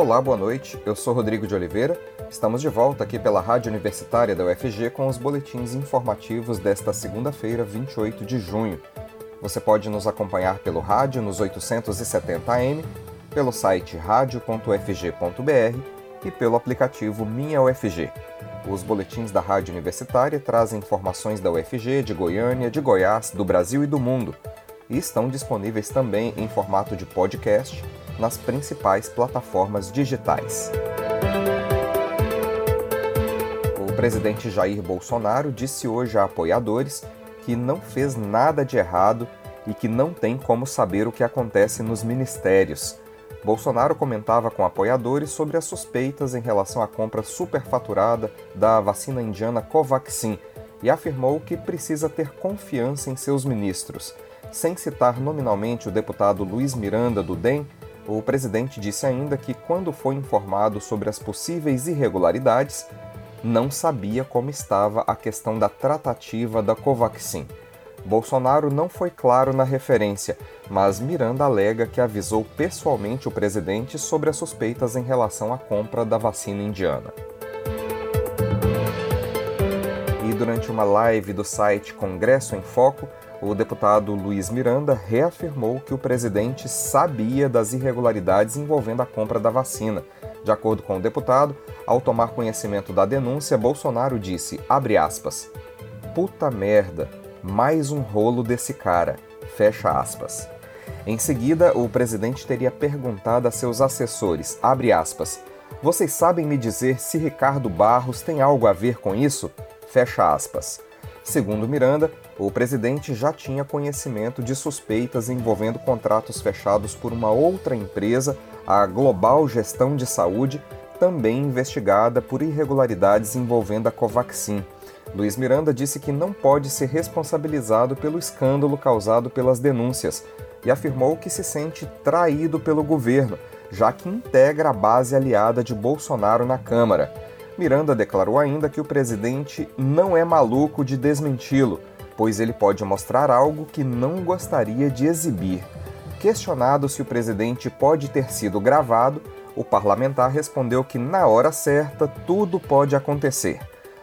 Olá, boa noite. Eu sou Rodrigo de Oliveira. Estamos de volta aqui pela Rádio Universitária da UFG com os boletins informativos desta segunda-feira, 28 de junho. Você pode nos acompanhar pelo rádio nos 870 AM, pelo site radio.ufg.br e pelo aplicativo Minha UFG. Os boletins da Rádio Universitária trazem informações da UFG, de Goiânia, de Goiás, do Brasil e do mundo. E estão disponíveis também em formato de podcast nas principais plataformas digitais. O presidente Jair Bolsonaro disse hoje a apoiadores que não fez nada de errado e que não tem como saber o que acontece nos ministérios. Bolsonaro comentava com apoiadores sobre as suspeitas em relação à compra superfaturada da vacina indiana Covaxin e afirmou que precisa ter confiança em seus ministros. Sem citar nominalmente o deputado Luiz Miranda do DEM, o presidente disse ainda que, quando foi informado sobre as possíveis irregularidades, não sabia como estava a questão da tratativa da Covaxin. Bolsonaro não foi claro na referência, mas Miranda alega que avisou pessoalmente o presidente sobre as suspeitas em relação à compra da vacina indiana. E durante uma live do site Congresso em Foco, o deputado Luiz Miranda reafirmou que o presidente sabia das irregularidades envolvendo a compra da vacina. De acordo com o deputado, ao tomar conhecimento da denúncia, Bolsonaro disse, aspas, puta merda, mais um rolo desse cara, fecha aspas. Em seguida, o presidente teria perguntado a seus assessores, abre aspas, vocês sabem me dizer se Ricardo Barros tem algo a ver com isso? Fecha aspas. Segundo Miranda, o presidente já tinha conhecimento de suspeitas envolvendo contratos fechados por uma outra empresa, a Global Gestão de Saúde, também investigada por irregularidades envolvendo a Covaxin. Luiz Miranda disse que não pode ser responsabilizado pelo escândalo causado pelas denúncias e afirmou que se sente traído pelo governo, já que integra a base aliada de Bolsonaro na Câmara. Miranda declarou ainda que o presidente não é maluco de desmenti-lo, pois ele pode mostrar algo que não gostaria de exibir. Questionado se o presidente pode ter sido gravado, o parlamentar respondeu que na hora certa tudo pode acontecer.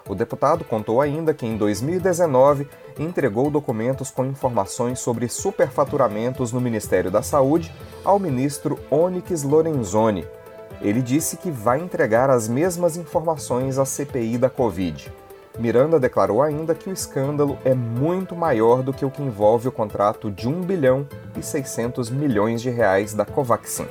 O deputado contou ainda que em 2019 entregou documentos com informações sobre superfaturamentos no Ministério da Saúde ao ministro Onyx Lorenzoni. Ele disse que vai entregar as mesmas informações à CPI da Covid. Miranda declarou ainda que o escândalo é muito maior do que o que envolve o contrato de 1 bilhão e 600 milhões de reais da Covaxin.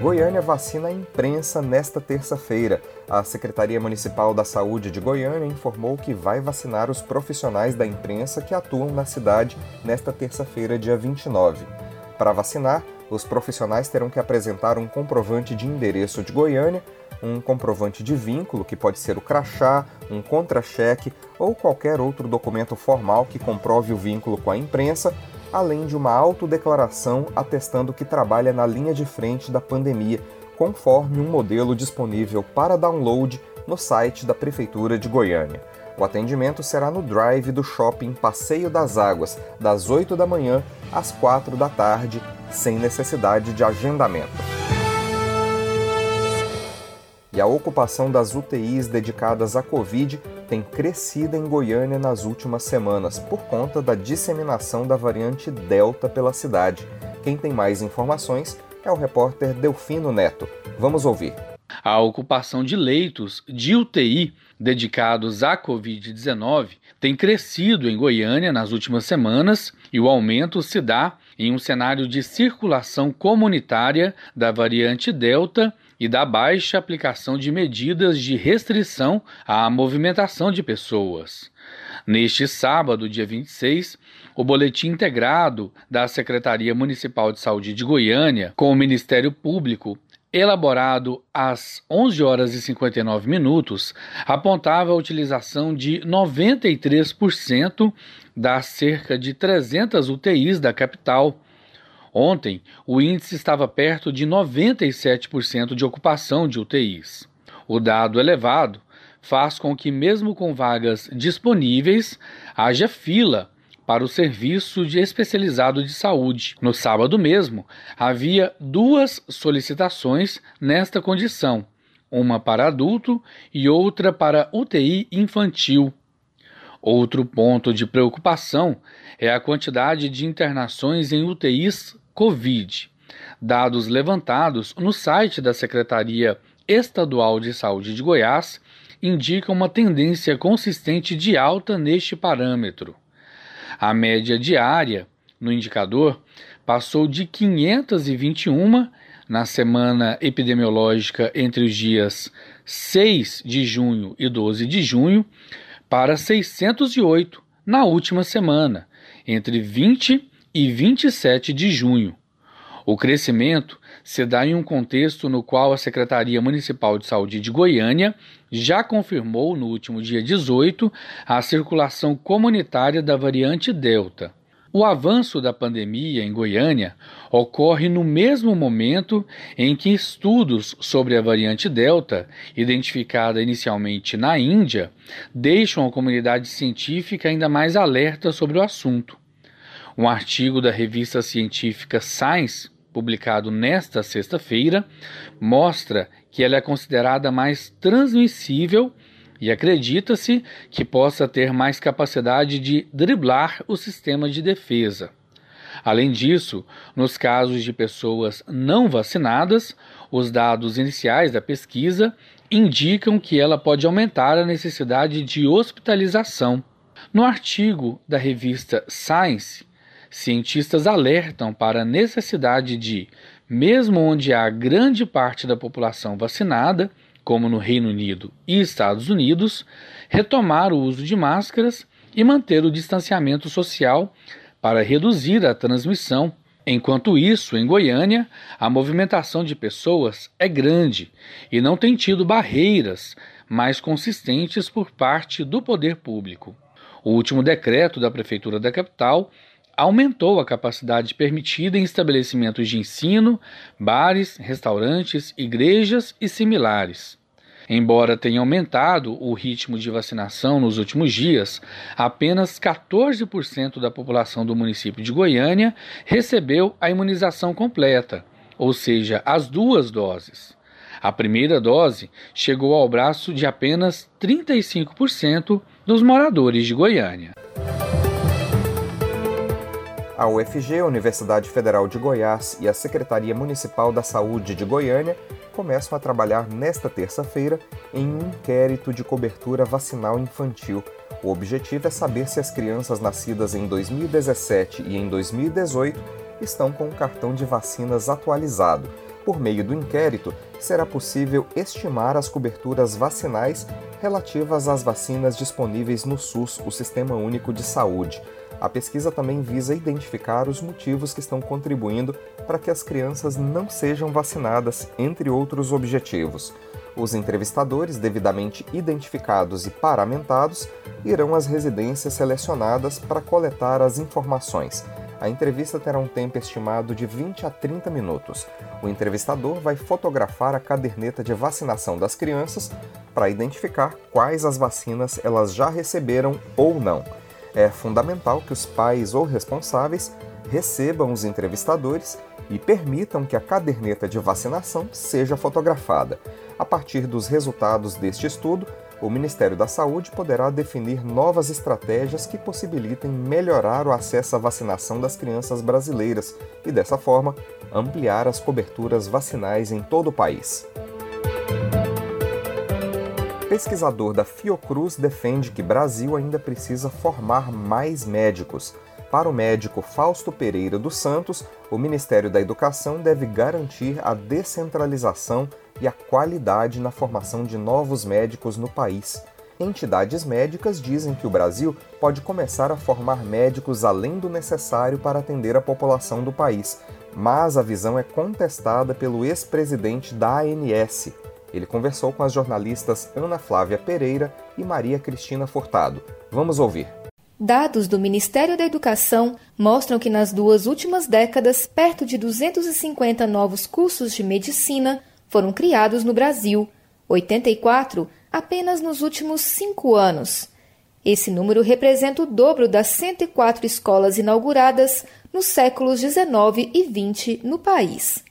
Goiânia vacina a imprensa nesta terça-feira. A Secretaria Municipal da Saúde de Goiânia informou que vai vacinar os profissionais da imprensa que atuam na cidade nesta terça-feira, dia 29. Para vacinar, os profissionais terão que apresentar um comprovante de endereço de Goiânia, um comprovante de vínculo, que pode ser o crachá, um contra-cheque ou qualquer outro documento formal que comprove o vínculo com a imprensa, além de uma autodeclaração atestando que trabalha na linha de frente da pandemia, conforme um modelo disponível para download no site da Prefeitura de Goiânia. O atendimento será no drive do shopping Passeio das Águas, das 8 da manhã às 4 da tarde, sem necessidade de agendamento. E a ocupação das UTIs dedicadas à Covid tem crescido em Goiânia nas últimas semanas por conta da disseminação da variante Delta pela cidade. Quem tem mais informações é o repórter Delfino Neto. Vamos ouvir. A ocupação de leitos de UTI dedicados à Covid-19 tem crescido em Goiânia nas últimas semanas e o aumento se dá em um cenário de circulação comunitária da variante Delta e da baixa aplicação de medidas de restrição à movimentação de pessoas. Neste sábado, dia 26, o boletim integrado da Secretaria Municipal de Saúde de Goiânia com o Ministério Público elaborado às 11 horas e 59 minutos, apontava a utilização de 93% das cerca de 300 UTIs da capital Ontem, o índice estava perto de 97% de ocupação de UTIs. O dado elevado faz com que, mesmo com vagas disponíveis, haja fila para o serviço de especializado de saúde. No sábado mesmo, havia duas solicitações nesta condição, uma para adulto e outra para UTI infantil. Outro ponto de preocupação é a quantidade de internações em UTIs Covid. Dados levantados no site da Secretaria Estadual de Saúde de Goiás indicam uma tendência consistente de alta neste parâmetro. A média diária no indicador passou de 521 na semana epidemiológica entre os dias 6 de junho e 12 de junho para 608 na última semana, entre 20 e 27 de junho. O crescimento se dá em um contexto no qual a Secretaria Municipal de Saúde de Goiânia já confirmou no último dia 18 a circulação comunitária da variante Delta. O avanço da pandemia em Goiânia ocorre no mesmo momento em que estudos sobre a variante Delta, identificada inicialmente na Índia, deixam a comunidade científica ainda mais alerta sobre o assunto. Um artigo da revista científica Science publicado nesta sexta-feira, mostra que ela é considerada mais transmissível e acredita-se que possa ter mais capacidade de driblar o sistema de defesa. Além disso, nos casos de pessoas não vacinadas, os dados iniciais da pesquisa indicam que ela pode aumentar a necessidade de hospitalização. No artigo da revista Science, cientistas alertam para a necessidade de, mesmo onde há grande parte da população vacinada, como no Reino Unido e Estados Unidos, retomar o uso de máscaras e manter o distanciamento social para reduzir a transmissão. Enquanto isso, em Goiânia, a movimentação de pessoas é grande e não tem tido barreiras mais consistentes por parte do poder público. O último decreto da Prefeitura da capital aumentou a capacidade permitida em estabelecimentos de ensino, bares, restaurantes, igrejas e similares. Embora tenha aumentado o ritmo de vacinação nos últimos dias, apenas 14% da população do município de Goiânia recebeu a imunização completa, ou seja, as duas doses. A primeira dose chegou ao braço de apenas 35% dos moradores de Goiânia. A UFG, Universidade Federal de Goiás e a Secretaria Municipal da Saúde de Goiânia começam a trabalhar nesta terça-feira em um inquérito de cobertura vacinal infantil. O objetivo é saber se as crianças nascidas em 2017 e em 2018 estão com o cartão de vacinas atualizado. Por meio do inquérito, será possível estimar as coberturas vacinais relativas às vacinas disponíveis no SUS, o Sistema Único de Saúde. A pesquisa também visa identificar os motivos que estão contribuindo para que as crianças não sejam vacinadas, entre outros objetivos. Os entrevistadores, devidamente identificados e paramentados, irão às residências selecionadas para coletar as informações. A entrevista terá um tempo estimado de 20 a 30 minutos. O entrevistador vai fotografar a caderneta de vacinação das crianças para identificar quais as vacinas elas já receberam ou não é fundamental que os pais ou responsáveis recebam os entrevistadores e permitam que a caderneta de vacinação seja fotografada. A partir dos resultados deste estudo, o Ministério da Saúde poderá definir novas estratégias que possibilitem melhorar o acesso à vacinação das crianças brasileiras e, dessa forma, ampliar as coberturas vacinais em todo o país pesquisador da Fiocruz defende que Brasil ainda precisa formar mais médicos. Para o médico Fausto Pereira dos Santos, o Ministério da Educação deve garantir a descentralização e a qualidade na formação de novos médicos no país. Entidades médicas dizem que o Brasil pode começar a formar médicos além do necessário para atender a população do país, mas a visão é contestada pelo ex-presidente da ANS, ele conversou com as jornalistas Ana Flávia Pereira e Maria Cristina Furtado. Vamos ouvir. Dados do Ministério da Educação mostram que nas duas últimas décadas, perto de 250 novos cursos de medicina foram criados no Brasil, 84 apenas nos últimos cinco anos. Esse número representa o dobro das 104 escolas inauguradas nos séculos 19 e 20 no país.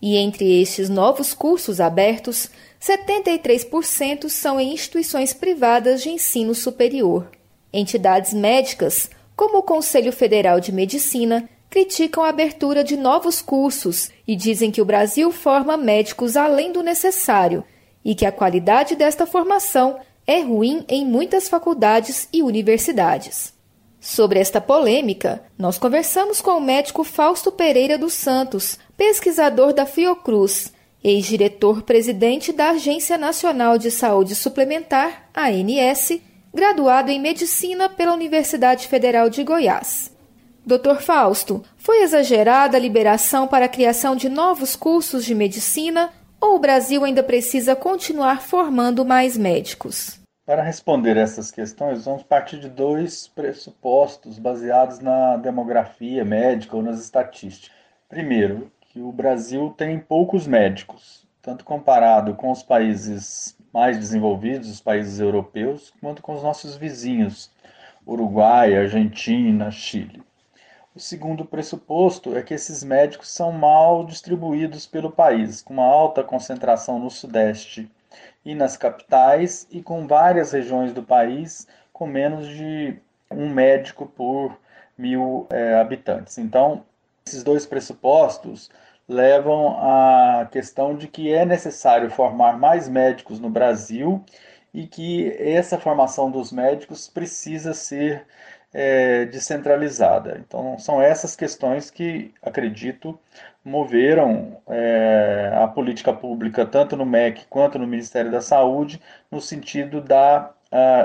E entre estes novos cursos abertos, 73% são em instituições privadas de ensino superior. Entidades médicas, como o Conselho Federal de Medicina, criticam a abertura de novos cursos e dizem que o Brasil forma médicos além do necessário e que a qualidade desta formação é ruim em muitas faculdades e universidades. Sobre esta polêmica, nós conversamos com o médico Fausto Pereira dos Santos, pesquisador da Fiocruz, ex-diretor-presidente da Agência Nacional de Saúde Suplementar, ANS, graduado em Medicina pela Universidade Federal de Goiás. Dr. Fausto, foi exagerada a liberação para a criação de novos cursos de medicina ou o Brasil ainda precisa continuar formando mais médicos? Para responder essas questões, vamos partir de dois pressupostos baseados na demografia médica ou nas estatísticas. Primeiro, que o Brasil tem poucos médicos, tanto comparado com os países mais desenvolvidos, os países europeus, quanto com os nossos vizinhos, Uruguai, Argentina, Chile. O segundo pressuposto é que esses médicos são mal distribuídos pelo país, com uma alta concentração no Sudeste e nas capitais, e com várias regiões do país com menos de um médico por mil é, habitantes. Então, esses dois pressupostos levam à questão de que é necessário formar mais médicos no Brasil e que essa formação dos médicos precisa ser é, descentralizada. Então, são essas questões que, acredito, moveram é, a política pública, tanto no MEC quanto no Ministério da Saúde, no sentido da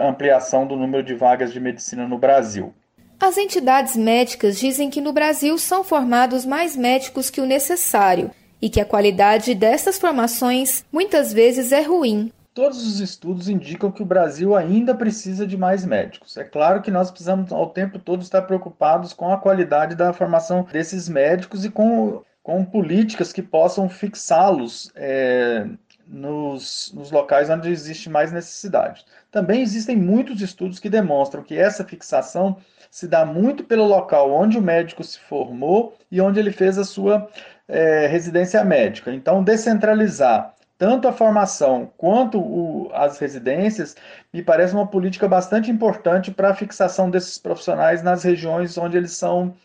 ampliação do número de vagas de medicina no Brasil. As entidades médicas dizem que no Brasil são formados mais médicos que o necessário e que a qualidade dessas formações muitas vezes é ruim, Todos os estudos indicam que o Brasil ainda precisa de mais médicos. É claro que nós precisamos, ao tempo todo, estar preocupados com a qualidade da formação desses médicos e com, com políticas que possam fixá-los é, nos, nos locais onde existe mais necessidade. Também existem muitos estudos que demonstram que essa fixação se dá muito pelo local onde o médico se formou e onde ele fez a sua é, residência médica. Então, descentralizar tanto a formação quanto o, as residências, me parece uma política bastante importante para a fixação desses profissionais nas regiões onde eles são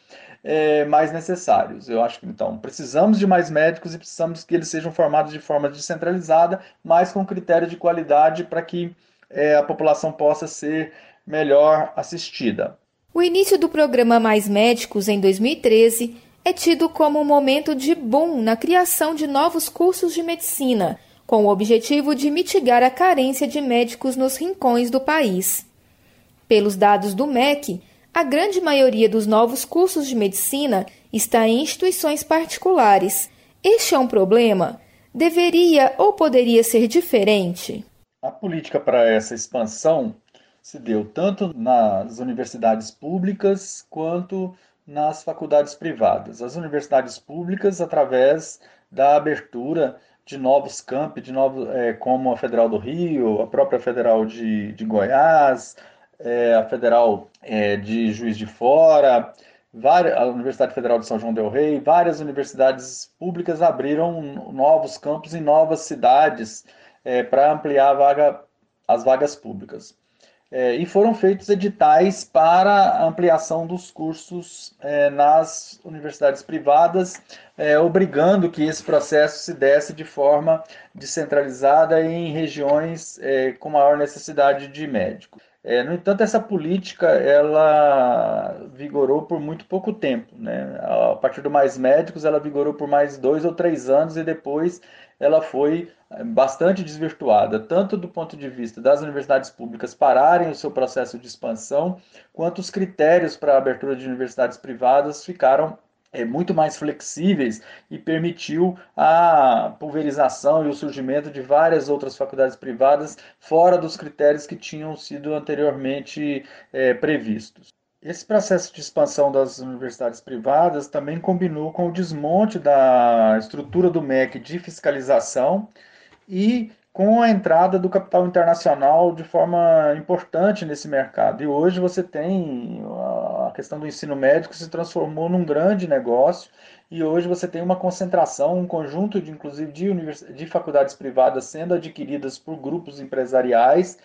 é, mais necessários. Eu acho que então precisamos de mais médicos e precisamos que eles sejam formados de forma descentralizada, mas com critério de qualidade para que é, a população possa ser melhor assistida. O início do programa Mais Médicos em 2013 é tido como um momento de boom na criação de novos cursos de medicina, com o objetivo de mitigar a carência de médicos nos rincões do país. Pelos dados do MEC, a grande maioria dos novos cursos de medicina está em instituições particulares. Este é um problema? Deveria ou poderia ser diferente? A política para essa expansão se deu tanto nas universidades públicas quanto nas faculdades privadas. As universidades públicas, através da abertura de novos campi, de novos, é, como a Federal do Rio, a própria Federal de, de Goiás, é, a Federal é, de Juiz de Fora, várias, a Universidade Federal de São João del Rei, várias universidades públicas abriram novos campos em novas cidades é, para ampliar vaga, as vagas públicas é, e foram feitos editais para ampliação dos cursos é, nas universidades privadas, é, obrigando que esse processo se desse de forma descentralizada em regiões é, com maior necessidade de médicos. É, no entanto, essa política ela vigorou por muito pouco tempo. Né? A partir do Mais Médicos, ela vigorou por mais dois ou três anos e depois ela foi bastante desvirtuada, tanto do ponto de vista das universidades públicas pararem o seu processo de expansão, quanto os critérios para a abertura de universidades privadas ficaram é, muito mais flexíveis e permitiu a pulverização e o surgimento de várias outras faculdades privadas fora dos critérios que tinham sido anteriormente é, previstos. Esse processo de expansão das universidades privadas também combinou com o desmonte da estrutura do MEC de fiscalização e com a entrada do capital internacional de forma importante nesse mercado. E hoje você tem a questão do ensino médico se transformou num grande negócio e hoje você tem uma concentração, um conjunto de inclusive de, univers... de faculdades privadas sendo adquiridas por grupos empresariais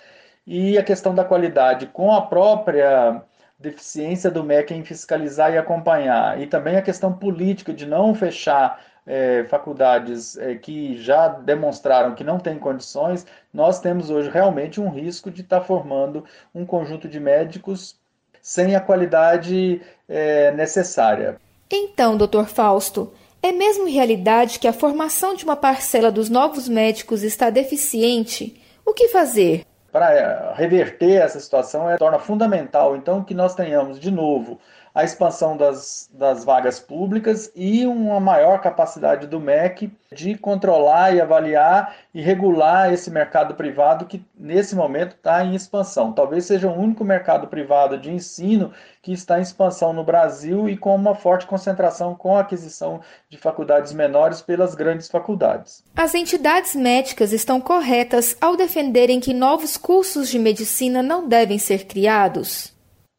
e a questão da qualidade com a própria deficiência do MEC em fiscalizar e acompanhar, e também a questão política de não fechar é, faculdades é, que já demonstraram que não têm condições, nós temos hoje realmente um risco de estar tá formando um conjunto de médicos sem a qualidade é, necessária. Então, doutor Fausto, é mesmo realidade que a formação de uma parcela dos novos médicos está deficiente? O que fazer? Para reverter essa situação, é, torna fundamental, então, que nós tenhamos, de novo, a expansão das, das vagas públicas e uma maior capacidade do MEC de controlar e avaliar e regular esse mercado privado que nesse momento está em expansão. Talvez seja o único mercado privado de ensino que está em expansão no Brasil e com uma forte concentração com a aquisição de faculdades menores pelas grandes faculdades. As entidades médicas estão corretas ao defenderem que novos cursos de medicina não devem ser criados?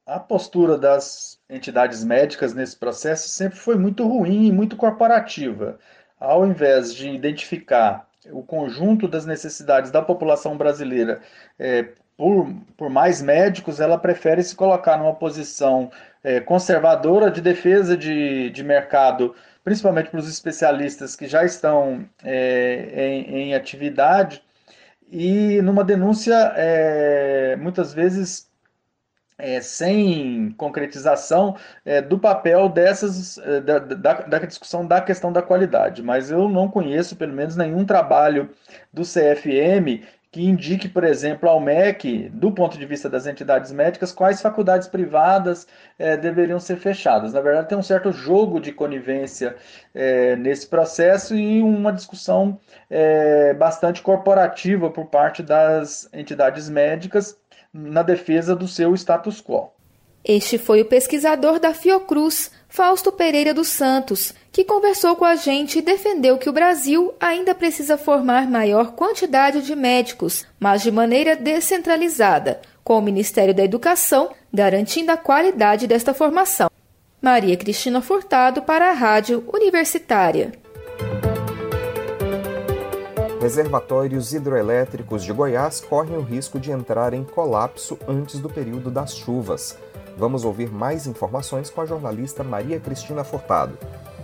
A postura das entidades médicas nesse processo sempre foi muito ruim e muito corporativa. Ao invés de identificar o conjunto das necessidades da população brasileira é, por, por mais médicos, ela prefere se colocar numa posição é, conservadora de defesa de, de mercado, principalmente para os especialistas que já estão é, em, em, atividade, e numa denúncia é, muitas vezes é, sem concretização é, do papel dessas é, da, da, da, discussão da questão da qualidade, mas eu não conheço pelo menos nenhum trabalho do CFM que indique, por exemplo, ao MEC, do ponto de vista das entidades médicas, quais faculdades privadas é, deveriam ser fechadas. Na verdade, tem um certo jogo de conivência é, nesse processo e uma discussão é, bastante corporativa por parte das entidades médicas na defesa do seu status quo. Este foi o pesquisador da Fiocruz, Fausto Pereira dos Santos, que conversou com a gente e defendeu que o Brasil ainda precisa formar maior quantidade de médicos, mas de maneira descentralizada, com o Ministério da Educação garantindo a qualidade desta formação. Maria Cristina Furtado para a Rádio Universitária reservatórios hidroelétricos de Goiás correm o risco de entrar em colapso antes do período das chuvas. Vamos ouvir mais informações com a jornalista Maria Cristina Furtado.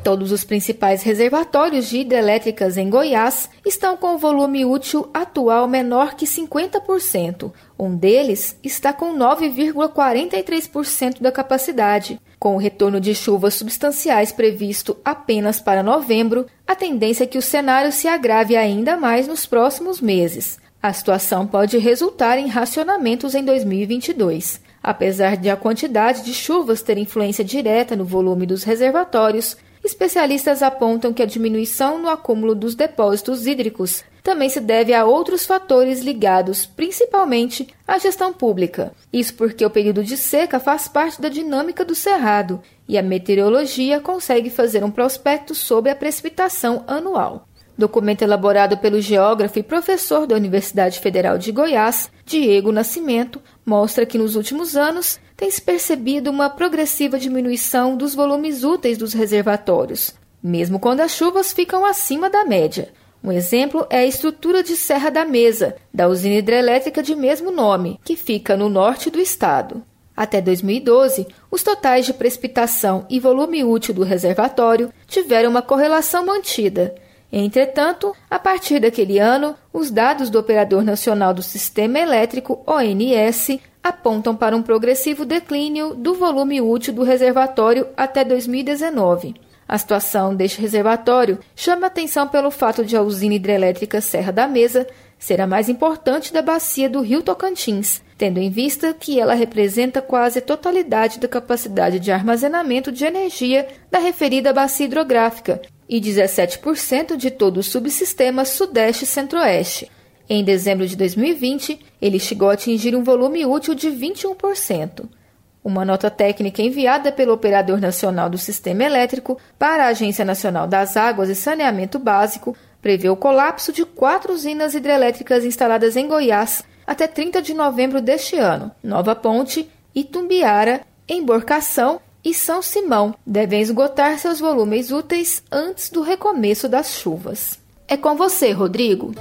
Todos os principais reservatórios de hidrelétricas em Goiás estão com o volume útil atual menor que 50%. Um deles está com 9,43% da capacidade. Com o retorno de chuvas substanciais previsto apenas para novembro, a tendência é que o cenário se agrave ainda mais nos próximos meses. A situação pode resultar em racionamentos em 2022. Apesar de a quantidade de chuvas ter influência direta no volume dos reservatórios, Especialistas apontam que a diminuição no acúmulo dos depósitos hídricos também se deve a outros fatores ligados principalmente à gestão pública. Isso porque o período de seca faz parte da dinâmica do cerrado e a meteorologia consegue fazer um prospecto sobre a precipitação anual. Documento elaborado pelo geógrafo e professor da Universidade Federal de Goiás, Diego Nascimento, mostra que nos últimos anos tem-se percebido uma progressiva diminuição dos volumes úteis dos reservatórios, mesmo quando as chuvas ficam acima da média. Um exemplo é a estrutura de Serra da Mesa, da usina hidrelétrica de mesmo nome, que fica no norte do estado. Até 2012, os totais de precipitação e volume útil do reservatório tiveram uma correlação mantida. Entretanto, a partir daquele ano, os dados do Operador Nacional do Sistema Elétrico, ONS, apontam para um progressivo declínio do volume útil do reservatório até 2019. A situação deste reservatório chama atenção pelo fato de a usina hidrelétrica Serra da Mesa ser a mais importante da bacia do Rio Tocantins, tendo em vista que ela representa quase a totalidade da capacidade de armazenamento de energia da referida bacia hidrográfica e 17% de todo o subsistema Sudeste Centro-Oeste. Em dezembro de 2020, ele chegou a atingir um volume útil de 21%. Uma nota técnica enviada pelo Operador Nacional do Sistema Elétrico para a Agência Nacional das Águas e Saneamento Básico prevê o colapso de quatro usinas hidrelétricas instaladas em Goiás até 30 de novembro deste ano. Nova Ponte, Itumbiara, Emborcação e São Simão devem esgotar seus volumes úteis antes do recomeço das chuvas. É com você, Rodrigo.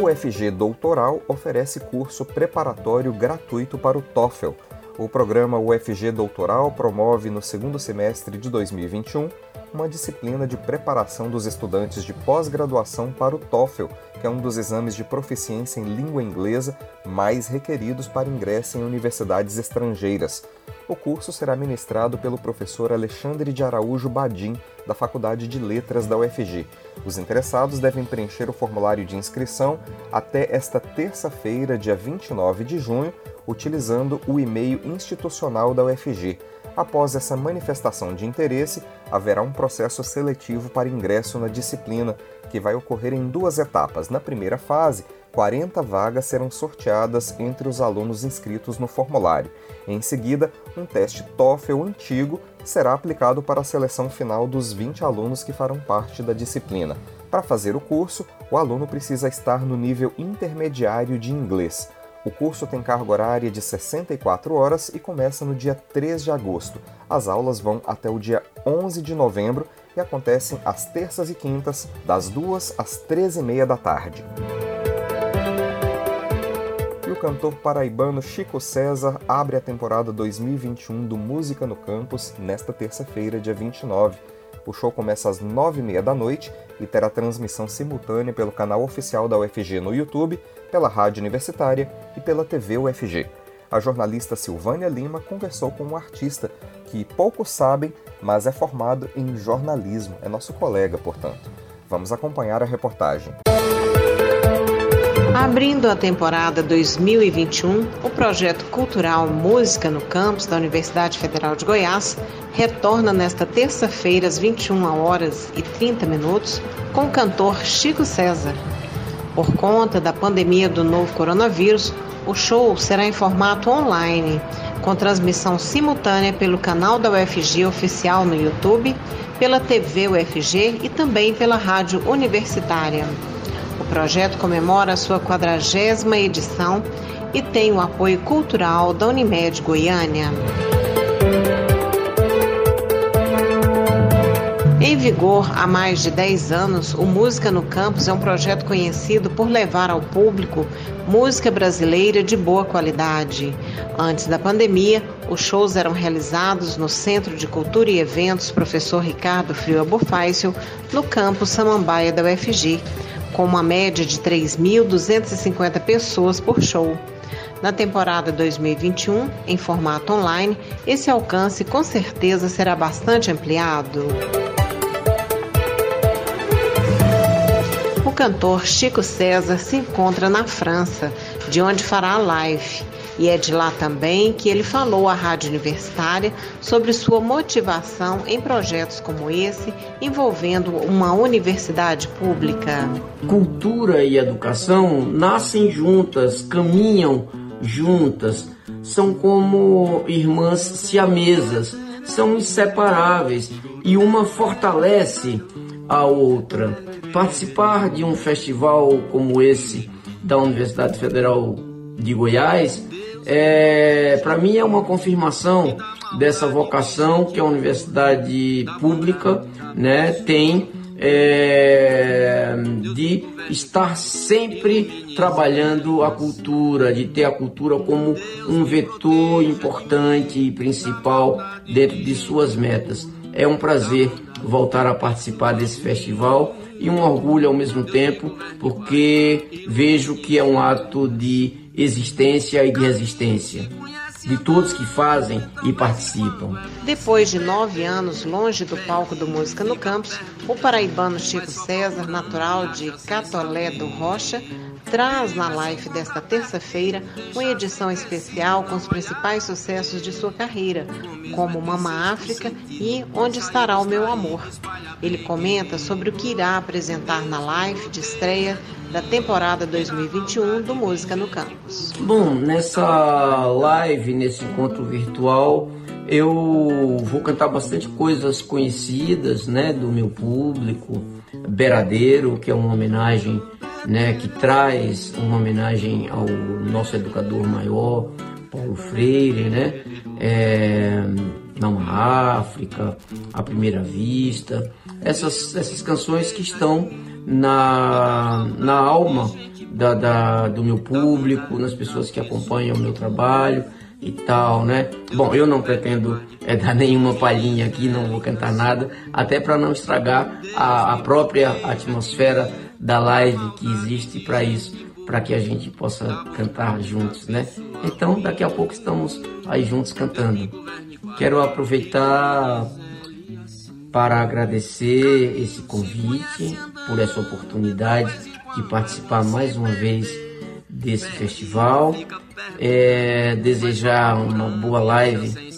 O Doutoral oferece curso preparatório gratuito para o TOEFL. O programa UFG Doutoral promove no segundo semestre de 2021 uma disciplina de preparação dos estudantes de pós-graduação para o TOEFL, que é um dos exames de proficiência em língua inglesa mais requeridos para ingresso em universidades estrangeiras. O curso será ministrado pelo professor Alexandre de Araújo Badim, da Faculdade de Letras da UFG. Os interessados devem preencher o formulário de inscrição até esta terça-feira, dia 29 de junho, utilizando o e-mail institucional da UFG. Após essa manifestação de interesse, haverá um processo seletivo para ingresso na disciplina, que vai ocorrer em duas etapas. Na primeira fase, 40 vagas serão sorteadas entre os alunos inscritos no formulário. Em seguida, um teste TOEFL antigo será aplicado para a seleção final dos 20 alunos que farão parte da disciplina. Para fazer o curso, o aluno precisa estar no nível intermediário de inglês. O curso tem carga horária de 64 horas e começa no dia 3 de agosto. As aulas vão até o dia 11 de novembro e acontecem às terças e quintas, das 2 às 13h30 da tarde. E o cantor paraibano Chico César abre a temporada 2021 do Música no Campus nesta terça-feira, dia 29. O show começa às 9h30 da noite e terá transmissão simultânea pelo canal oficial da UFG no YouTube pela Rádio Universitária e pela TV UFG. A jornalista Silvânia Lima conversou com um artista que poucos sabem, mas é formado em jornalismo. É nosso colega, portanto. Vamos acompanhar a reportagem. Abrindo a temporada 2021, o projeto cultural Música no Campus da Universidade Federal de Goiás retorna nesta terça-feira às 21 horas e 30 minutos com o cantor Chico César, por conta da pandemia do novo coronavírus, o show será em formato online, com transmissão simultânea pelo canal da UFG oficial no YouTube, pela TV UFG e também pela rádio universitária. O projeto comemora a sua quadragésima edição e tem o apoio cultural da Unimed Goiânia. Em vigor há mais de 10 anos, o Música no Campus é um projeto conhecido por levar ao público música brasileira de boa qualidade. Antes da pandemia, os shows eram realizados no Centro de Cultura e Eventos Professor Ricardo Frio Abofácio, no campus Samambaia da UFG, com uma média de 3.250 pessoas por show. Na temporada 2021, em formato online, esse alcance com certeza será bastante ampliado. O cantor Chico César se encontra na França, de onde fará a live. E é de lá também que ele falou à Rádio Universitária sobre sua motivação em projetos como esse, envolvendo uma universidade pública. Cultura e educação nascem juntas, caminham juntas, são como irmãs siamesas, são inseparáveis e uma fortalece a outra. Participar de um festival como esse da Universidade Federal de Goiás, é, para mim é uma confirmação dessa vocação que a universidade pública né, tem é, de estar sempre trabalhando a cultura, de ter a cultura como um vetor importante e principal dentro de suas metas. É um prazer voltar a participar desse festival e um orgulho ao mesmo tempo, porque vejo que é um ato de existência e de resistência de todos que fazem e participam. Depois de nove anos longe do palco do Música no Campus, o paraibano Chico César, natural de Catolé do Rocha, traz na live desta terça-feira uma edição especial com os principais sucessos de sua carreira, como Mama África e Onde Estará o Meu Amor. Ele comenta sobre o que irá apresentar na live de estreia da temporada 2021 do Música no Campus. Bom, nessa live, nesse encontro virtual, eu vou cantar bastante coisas conhecidas, né, do meu público. Beradeiro, que é uma homenagem, né, que traz uma homenagem ao nosso educador maior, Paulo Freire, né? É, África, A Primeira Vista, essas, essas canções que estão na, na alma da, da, do meu público, nas pessoas que acompanham o meu trabalho e tal, né? Bom, eu não pretendo é, dar nenhuma palhinha aqui, não vou cantar nada, até para não estragar a, a própria atmosfera da live que existe para isso, para que a gente possa cantar juntos, né? Então, daqui a pouco estamos aí juntos cantando. Quero aproveitar para agradecer esse convite, por essa oportunidade de participar mais uma vez desse festival é, desejar uma boa live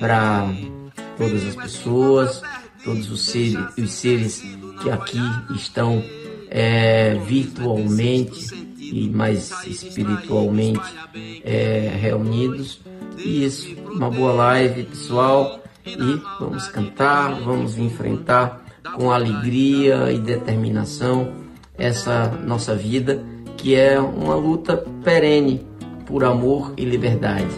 para todas as pessoas, todos os seres, os seres que aqui estão é, virtualmente e mais espiritualmente é, reunidos. E isso, uma boa live, pessoal. E vamos cantar, vamos enfrentar com alegria e determinação essa nossa vida, que é uma luta perene por amor e liberdade.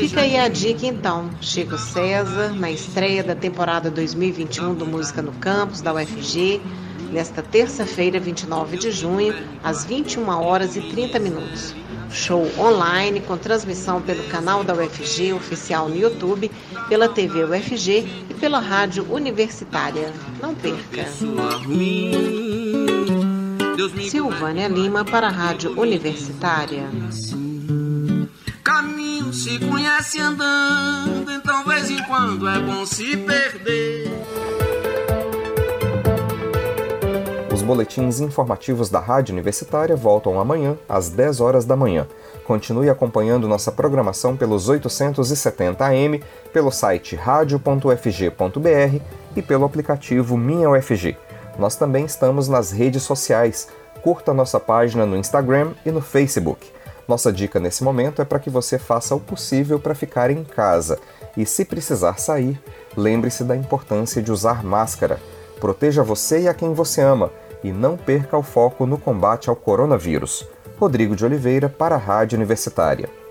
Fica aí a dica então, Chico César, na estreia da temporada 2021 do Música no Campus, da UFG, nesta terça-feira, 29 de junho, às 21 horas e 30 minutos show online com transmissão pelo canal da UFG oficial no YouTube, pela TV UFG e pela rádio universitária. Não perca. Silvânia Lima para a Rádio Universitária. Caminho se conhece andando, então vez em quando é bom se perder. Boletins informativos da Rádio Universitária voltam amanhã, às 10 horas da manhã. Continue acompanhando nossa programação pelos 870 AM, pelo site radio.ufg.br e pelo aplicativo Minha UFG. Nós também estamos nas redes sociais. Curta nossa página no Instagram e no Facebook. Nossa dica nesse momento é para que você faça o possível para ficar em casa. E se precisar sair, lembre-se da importância de usar máscara. Proteja você e a quem você ama e não perca o foco no combate ao coronavírus. Rodrigo de Oliveira para a Rádio Universitária.